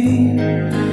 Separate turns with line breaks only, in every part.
You.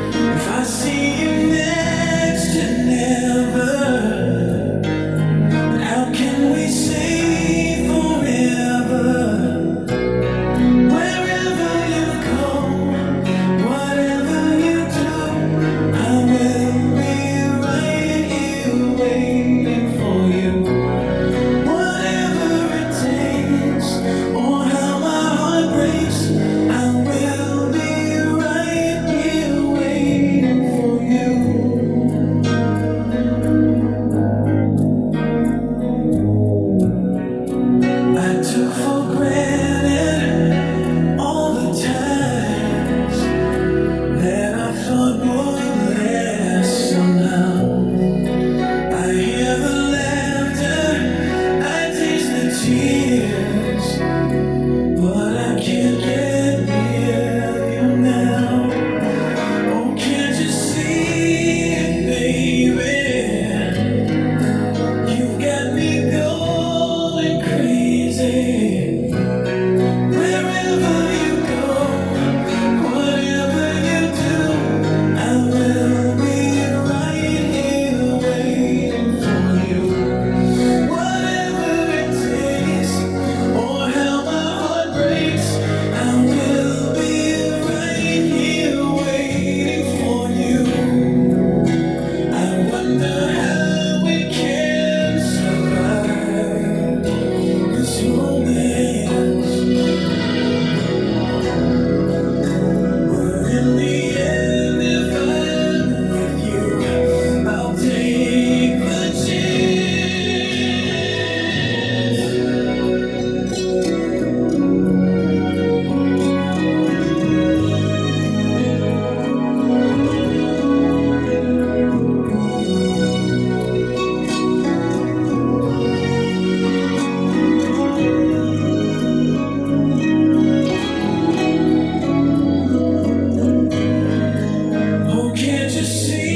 to see.